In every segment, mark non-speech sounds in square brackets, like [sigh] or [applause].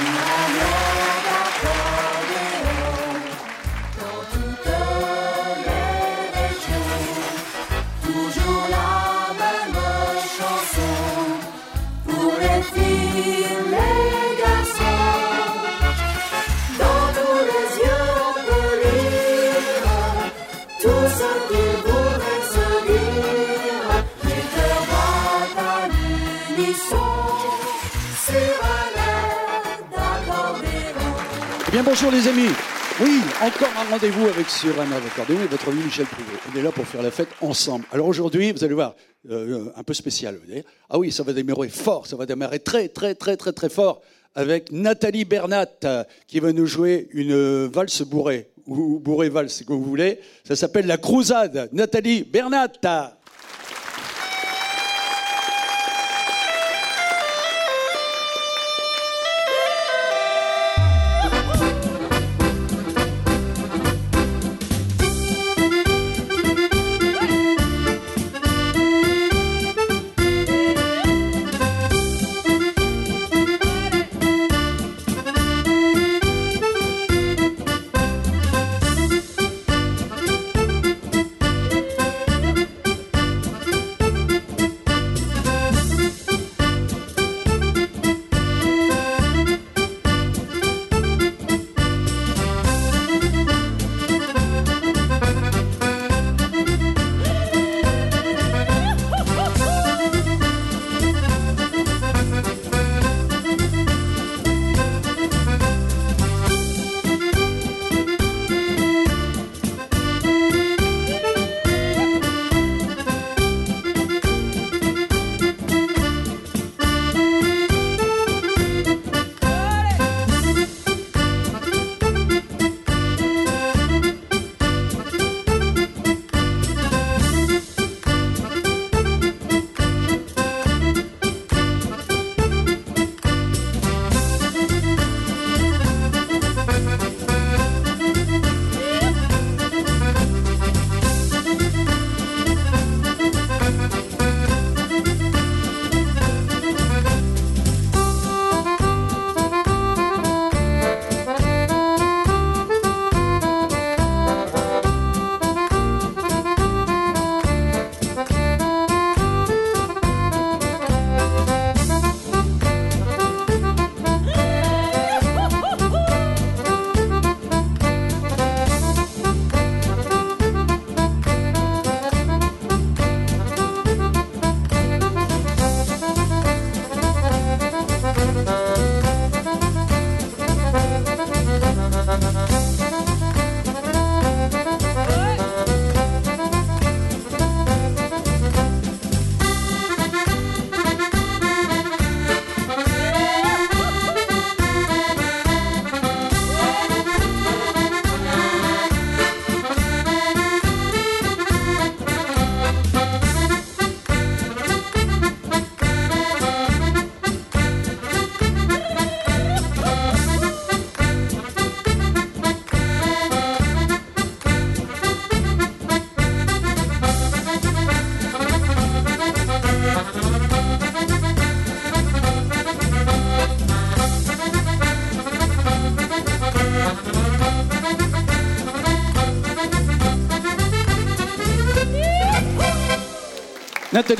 te não bonjour les amis. Oui, encore un rendez-vous avec un accordéon et votre ami Michel Prouvé. On est là pour faire la fête ensemble. Alors aujourd'hui, vous allez voir, euh, un peu spécial. Ah oui, ça va démarrer fort, ça va démarrer très, très, très, très, très fort avec Nathalie Bernat qui va nous jouer une valse bourrée, ou bourrée valse, comme vous voulez. Ça s'appelle La Crousade. Nathalie Bernat.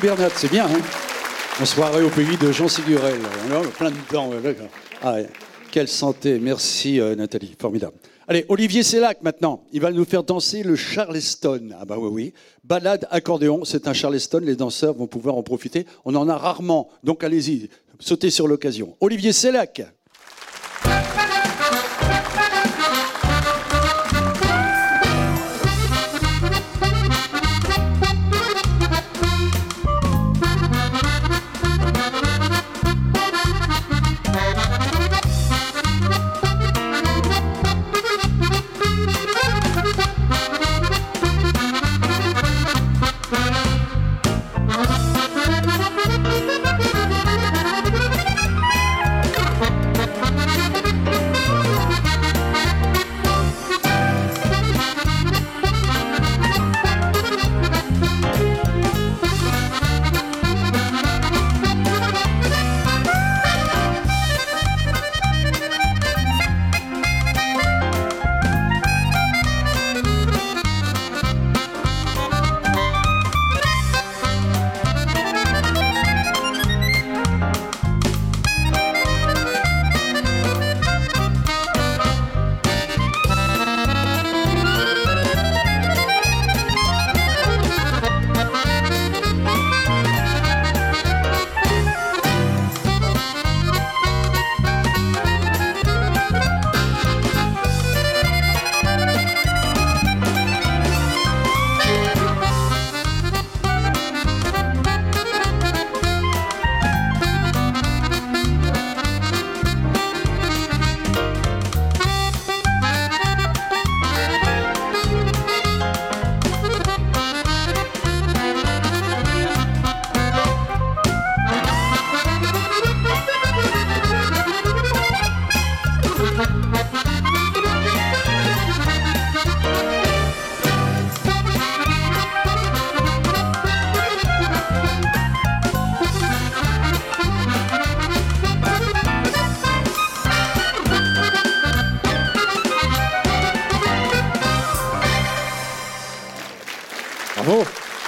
Bernat, c'est bien, hein soirée au pays de Jean Sigurel. On plein de dents. Ah, quelle santé. Merci, euh, Nathalie. Formidable. Allez, Olivier Sellac, maintenant. Il va nous faire danser le Charleston. Ah bah oui, oui. Balade accordéon, c'est un Charleston. Les danseurs vont pouvoir en profiter. On en a rarement. Donc allez-y, sautez sur l'occasion. Olivier Sellac.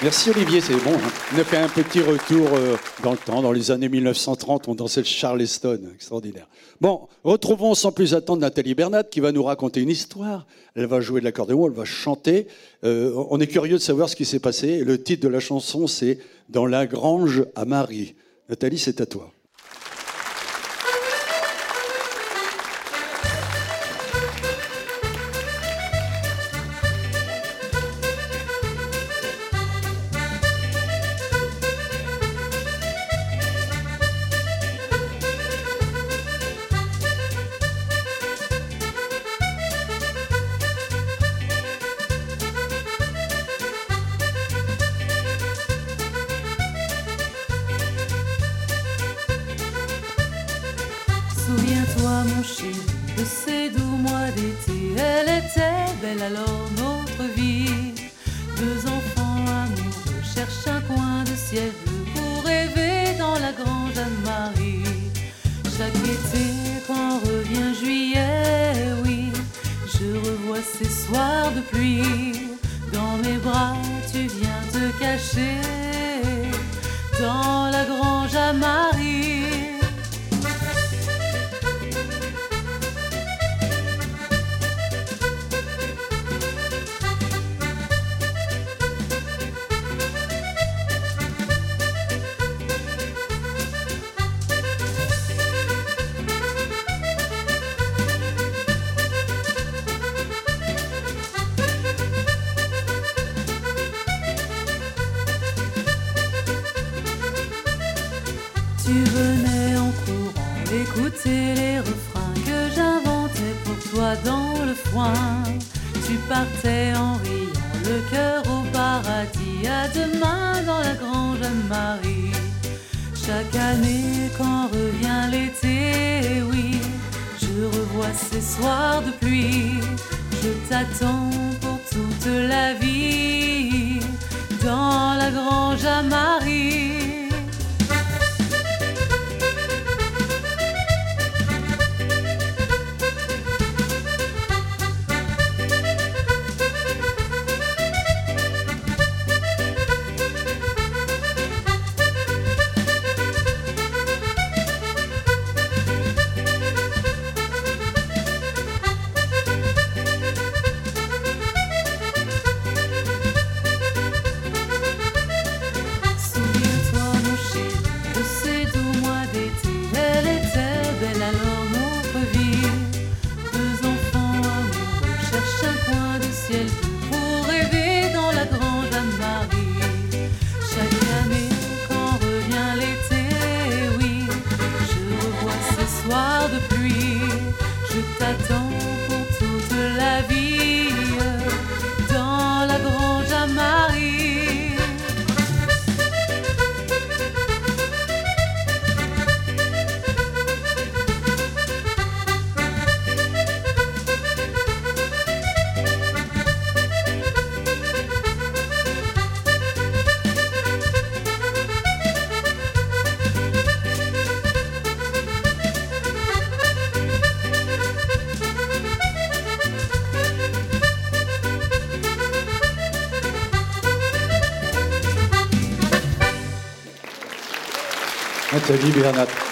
Merci Olivier, c'est bon. Hein. On a fait un petit retour euh, dans le temps. Dans les années 1930, on dansait le Charleston. Extraordinaire. Bon, retrouvons sans plus attendre Nathalie Bernat qui va nous raconter une histoire. Elle va jouer de l'accordéon, elle va chanter. Euh, on est curieux de savoir ce qui s'est passé. Le titre de la chanson, c'est Dans la grange à Marie. Nathalie, c'est à toi. ces soirs de pluie. Dans mes bras, tu viens te cacher. dans la grange Marie. Chaque année, quand revient l'été, oui, je revois ces soirs de pluie. Je t'attends pour toute la vie dans la grange à Marie.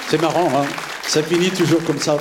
C'est marrant, hein Ça finit toujours comme ça.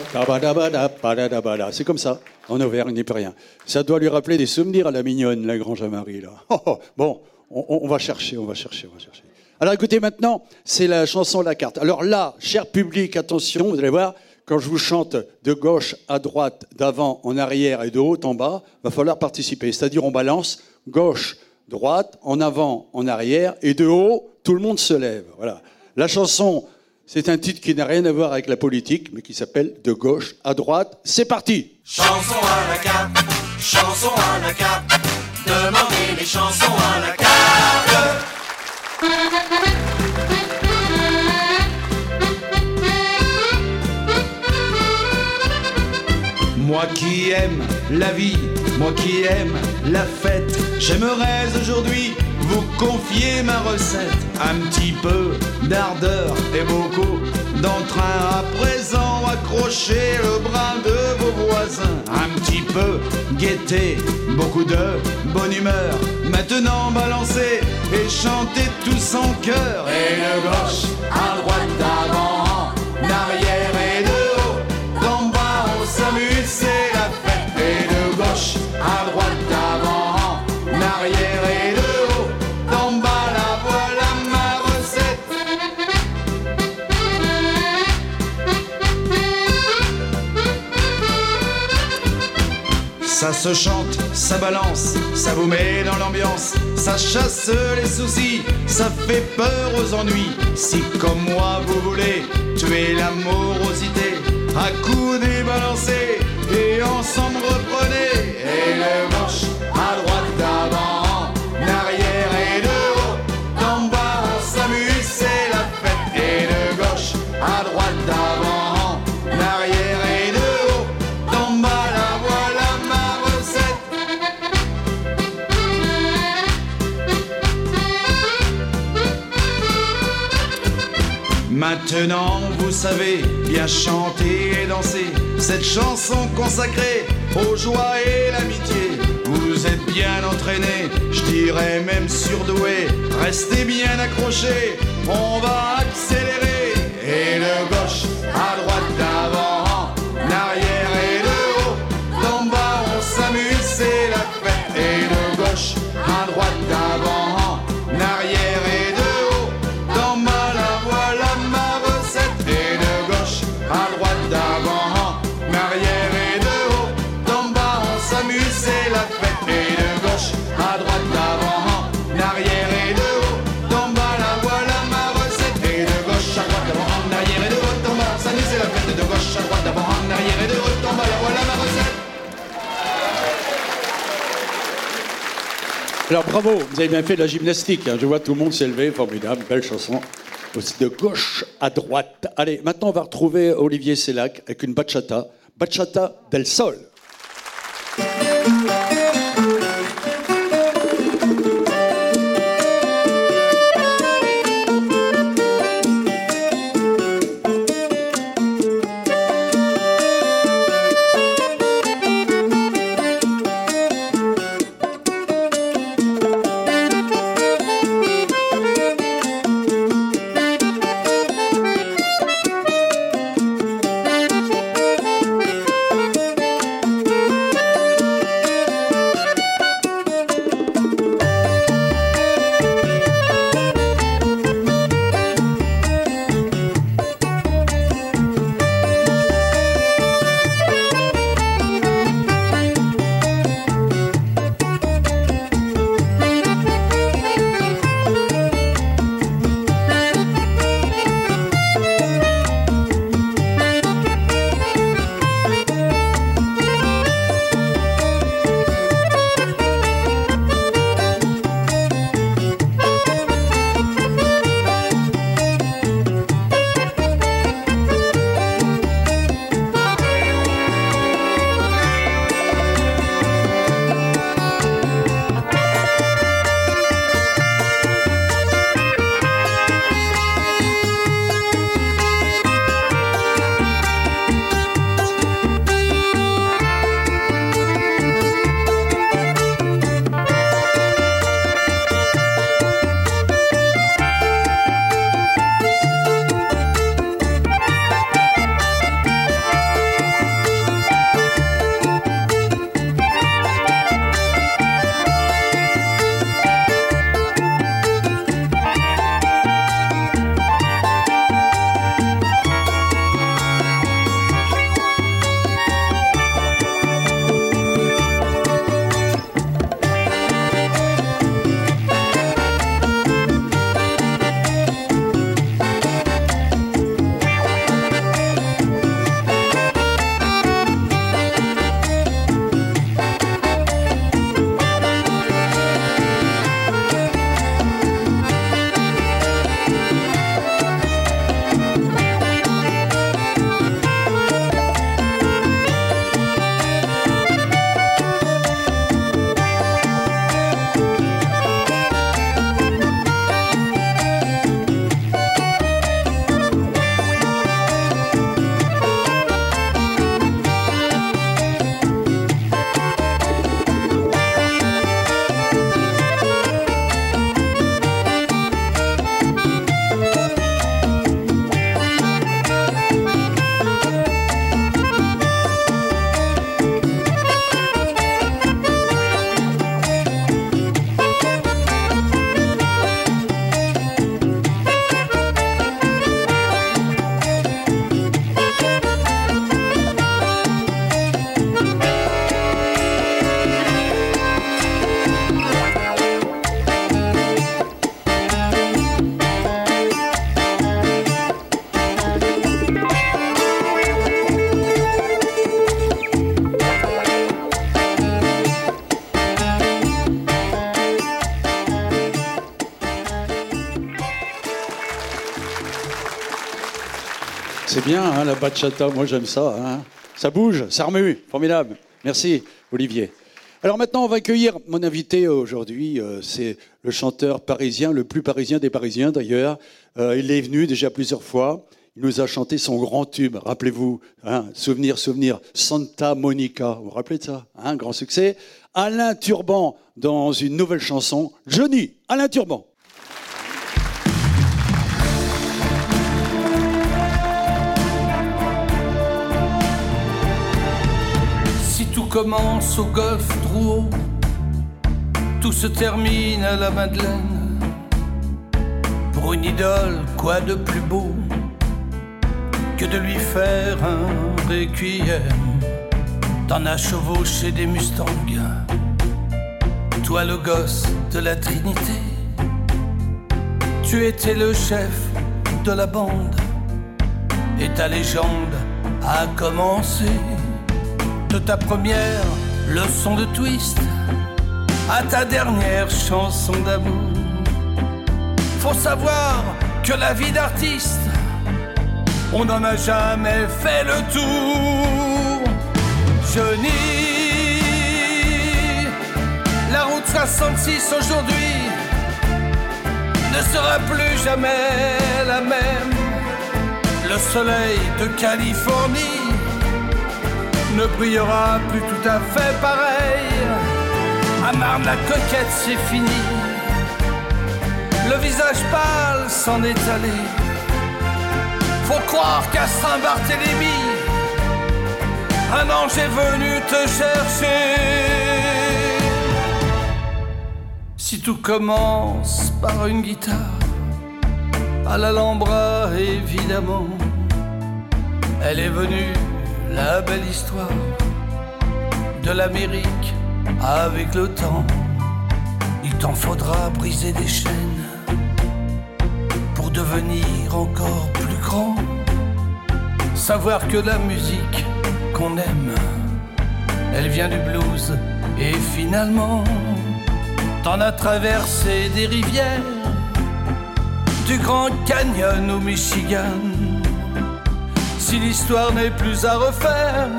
C'est comme ça. En Auvergne, il n'y peut rien. Ça doit lui rappeler des souvenirs à la mignonne, la Grange à Marie, là. [laughs] Oh, oh. bon, on, va chercher, on va chercher, on va chercher. Alors écoutez, maintenant, c'est la chanson La Carte. Alors là, cher public, attention, vous allez voir, quand je vous chante de gauche à droite, d'avant en arrière et de haut en bas, va falloir participer. C'est-à-dire, on balance gauche, droite, en avant, en arrière, et de haut, tout le monde se lève. Voilà. La chanson c'est un titre qui n'a rien à voir avec la politique, mais qui s'appelle De gauche à droite. C'est parti Chanson à la carte, chanson à la carte, demandez les chansons à la carte. Moi qui aime la vie, moi qui aime la fête, j'aimerais aujourd'hui vous confier ma recette. Un petit peu d'ardeur et beaucoup d'entrain à présent, accrochez le bras de vos voisins. Un petit peu gaieté, beaucoup de bonne humeur. Maintenant balancez et chantez tous en chœur. Et de gauche à droite d'avant, d'arrière et Ça se chante, ça balance, ça vous met dans l'ambiance, ça chasse les soucis, ça fait peur aux ennuis. Si comme moi vous voulez tuer la morosité, à coups débalancés et ensemble reprenez. Maintenant, vous savez bien chanter et danser cette chanson consacrée aux joies et l'amitié. Vous êtes bien entraîné, je dirais même surdoué. Restez bien accrochés, on va accélérer. Et de Alors bravo, vous avez bien fait de la gymnastique. hein. Je vois tout le monde levé, formidable, belle chanson. Aussi de gauche à droite. Allez, maintenant on va retrouver Olivier Sellac avec une bachata. Bachata del Sol. C'est bien, hein, la bachata, moi j'aime ça. hein. Ça bouge, ça remue, formidable. Merci, Olivier. Alors maintenant, on va accueillir mon invité aujourd'hui. euh, c'est le chanteur parisien, le plus parisien des Parisiens d'ailleurs. Euh, il est venu déjà plusieurs fois. Il nous a chanté son grand tube. Rappelez-vous, hein, souvenir, souvenir, Santa Monica. Vous vous rappelez de ça Un grand succès. Alain Turban dans une nouvelle chanson. Johnny, Alain Turban. Commence au golf Drouot, tout se termine à la Madeleine. Pour une idole, quoi de plus beau que de lui faire un requiem T'en as chevauché des Mustangs, toi le gosse de la Trinité. Tu étais le chef de la bande et ta légende a commencé de ta première leçon de twist à ta dernière chanson d'amour. Faut savoir que la vie d'artiste, on n'en a jamais fait le tour. Johnny, la route 66 aujourd'hui ne sera plus jamais la même. Le soleil de Californie ne brillera plus tout à fait pareil. À la coquette c'est fini. Le visage pâle s'en est allé. Faut croire qu'à Saint-Barthélemy, un ange est venu te chercher. Si tout commence par une guitare, à l'Alhambra évidemment, elle est venue la belle histoire de l'Amérique avec le temps. Il t'en faudra briser des chaînes pour devenir encore plus grand. Savoir que la musique qu'on aime, elle vient du blues et finalement, t'en as traversé des rivières, du Grand Canyon au Michigan si l'histoire n'est plus à refaire,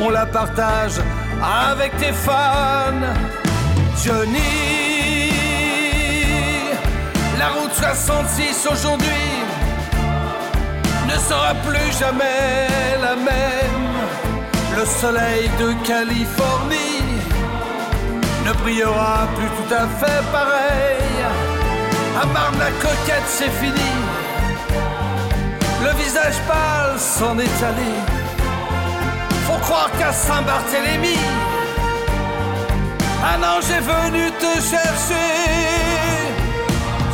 on la partage avec tes fans. Johnny, la route 66 aujourd'hui ne sera plus jamais la même. Le soleil de Californie ne brillera plus tout à fait pareil. À Marne la coquette, c'est fini le visage pâle s'en est allé. Faut croire qu'à Saint-Barthélemy, un ange est venu te chercher.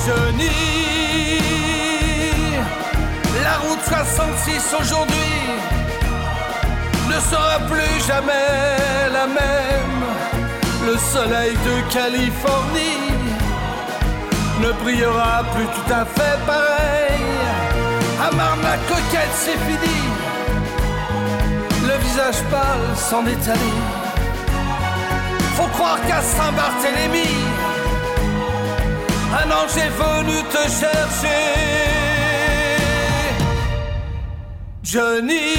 Johnny, la route 66 aujourd'hui ne sera plus jamais la même. Le soleil de Californie ne brillera plus tout à fait pareil. À Marne la coquette, c'est fini. Le visage pâle s'en est allé. Faut croire qu'à Saint-Barthélemy, un ange est venu te chercher. Johnny.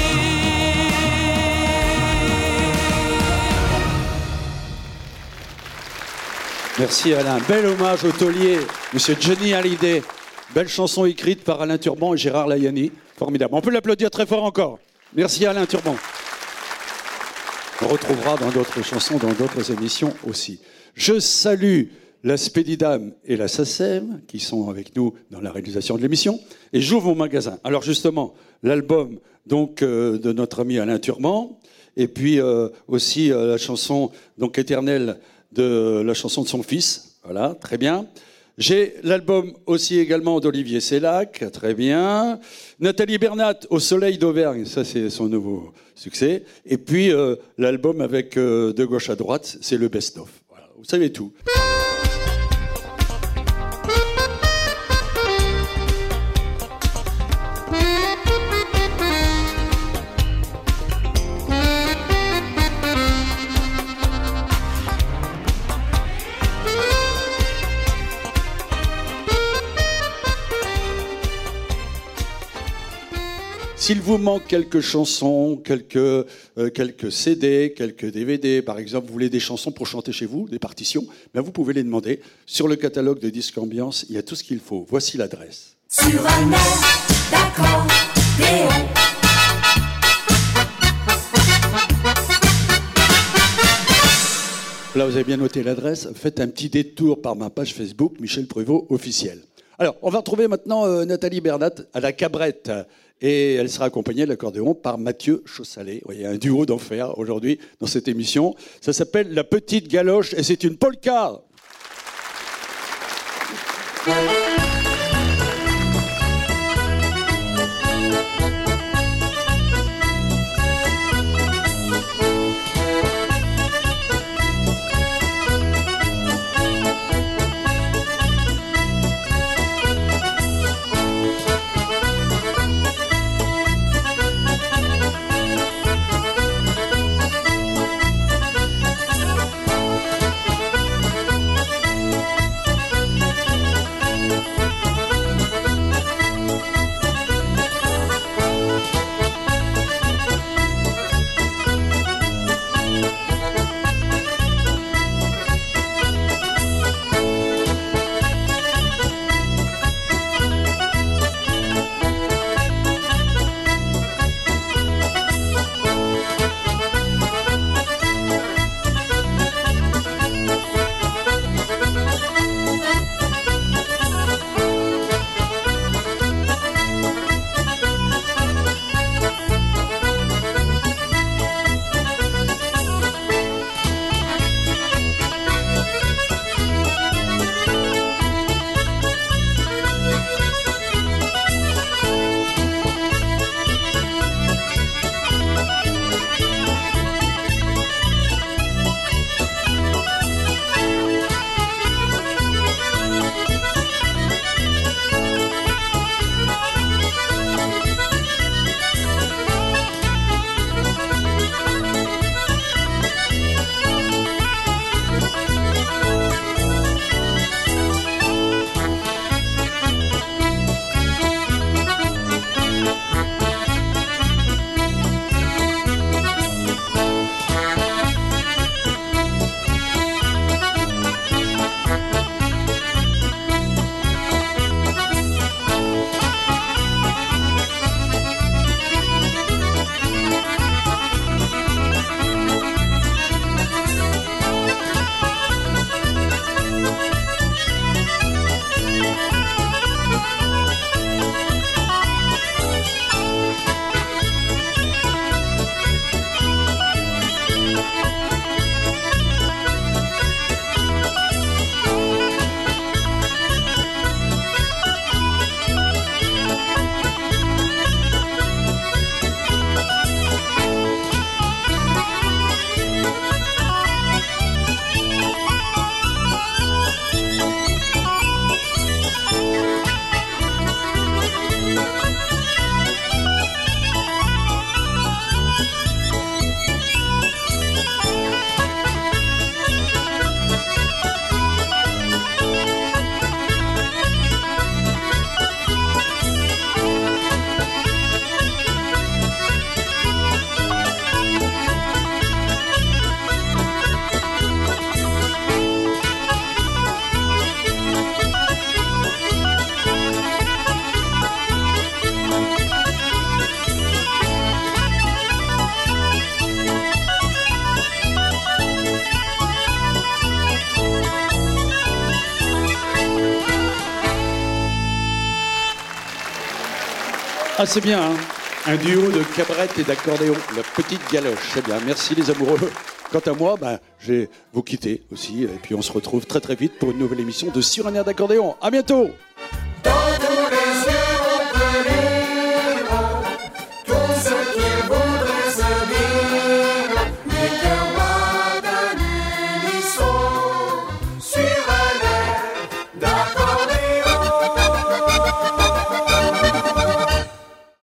Merci Alain. Bel hommage au taulier, Monsieur Johnny Hallyday. Belle chanson écrite par Alain Turban et Gérard Layani. Formidable. On peut l'applaudir très fort encore. Merci Alain Turban. On retrouvera dans d'autres chansons, dans d'autres émissions aussi. Je salue la Spédidam et la SACEM qui sont avec nous dans la réalisation de l'émission. Et j'ouvre mon magasin. Alors justement, l'album donc euh, de notre ami Alain Turban et puis euh, aussi euh, la chanson donc éternelle de la chanson de son fils. Voilà, très bien. J'ai l'album aussi également d'Olivier Sellac, très bien. Nathalie Bernat, Au soleil d'Auvergne, ça c'est son nouveau succès. Et puis euh, l'album avec euh, De gauche à droite, c'est le best-of. Vous savez tout. S'il vous manque quelques chansons, quelques, euh, quelques CD, quelques DVD, par exemple, vous voulez des chansons pour chanter chez vous, des partitions, ben vous pouvez les demander. Sur le catalogue de Disque Ambiance, il y a tout ce qu'il faut. Voici l'adresse. Sur un air d'accordéon. Là, vous avez bien noté l'adresse. Faites un petit détour par ma page Facebook, Michel Prévost officiel. Alors, on va retrouver maintenant euh, Nathalie Bernat à la cabrette. Et elle sera accompagnée de l'accordéon par Mathieu Chaussalet. Il y a un duo d'enfer aujourd'hui dans cette émission. Ça s'appelle La Petite Galoche et c'est une polka. Ah, c'est bien, hein un duo de cabrette et d'accordéon, la petite galoche. C'est bien, merci les amoureux. Quant à moi, ben, je vais vous quitter aussi, et puis on se retrouve très très vite pour une nouvelle émission de Sur d'accordéon. À bientôt